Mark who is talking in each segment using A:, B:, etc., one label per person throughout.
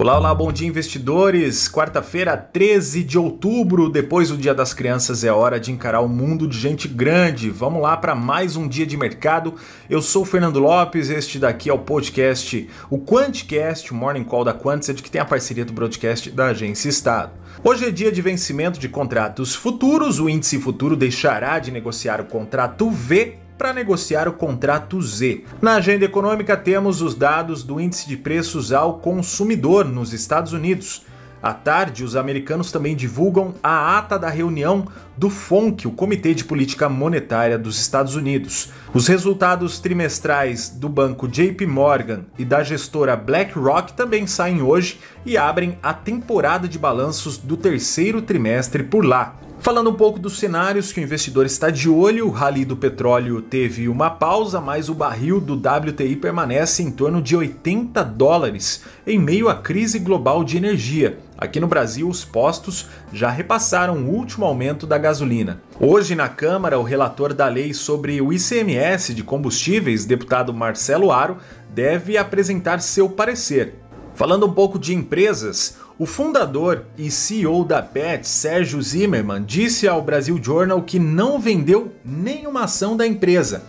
A: Olá, olá, bom dia investidores. Quarta-feira, 13 de outubro, depois do Dia das Crianças, é hora de encarar o mundo de gente grande. Vamos lá para mais um dia de mercado. Eu sou o Fernando Lopes, este daqui é o podcast, o Quantcast, o Morning Call da Quantsed, que tem a parceria do broadcast da Agência Estado. Hoje é dia de vencimento de contratos futuros. O índice futuro deixará de negociar o contrato V para negociar o contrato Z. Na agenda econômica temos os dados do índice de preços ao consumidor nos Estados Unidos. À tarde, os americanos também divulgam a ata da reunião do FONC, o Comitê de Política Monetária dos Estados Unidos. Os resultados trimestrais do banco JP Morgan e da gestora BlackRock também saem hoje e abrem a temporada de balanços do terceiro trimestre por lá. Falando um pouco dos cenários que o investidor está de olho, o rally do petróleo teve uma pausa, mas o barril do WTI permanece em torno de 80 dólares, em meio à crise global de energia. Aqui no Brasil, os postos já repassaram o último aumento da gasolina. Hoje, na Câmara, o relator da lei sobre o ICMS de combustíveis, deputado Marcelo Aro, deve apresentar seu parecer. Falando um pouco de empresas, o fundador e CEO da Pet, Sérgio Zimmermann, disse ao Brasil Journal que não vendeu nenhuma ação da empresa.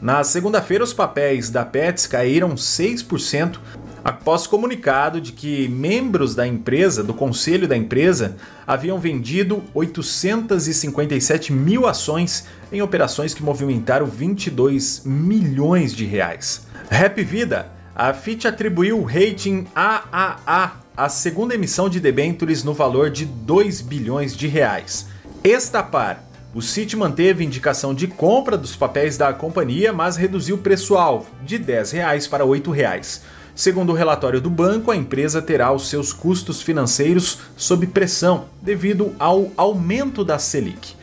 A: Na segunda-feira, os papéis da Pets caíram 6% após comunicado de que membros da empresa, do conselho da empresa, haviam vendido 857 mil ações em operações que movimentaram 22 milhões de reais. Rap Vida, a Fitch atribuiu o rating AAA a segunda emissão de debêntures no valor de 2 bilhões de reais. Estapar. O Citi manteve indicação de compra dos papéis da companhia, mas reduziu o preço-alvo de 10 reais para 8 reais. Segundo o relatório do banco, a empresa terá os seus custos financeiros sob pressão devido ao aumento da Selic.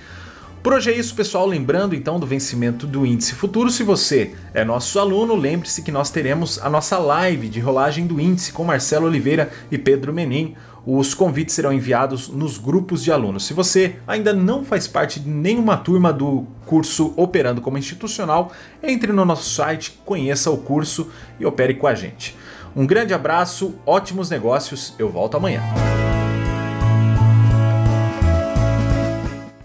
A: Por hoje é isso, pessoal. Lembrando então do vencimento do índice futuro. Se você é nosso aluno, lembre-se que nós teremos a nossa live de rolagem do índice com Marcelo Oliveira e Pedro Menin. Os convites serão enviados nos grupos de alunos. Se você ainda não faz parte de nenhuma turma do curso Operando como Institucional, entre no nosso site, conheça o curso e opere com a gente. Um grande abraço, ótimos negócios. Eu volto amanhã.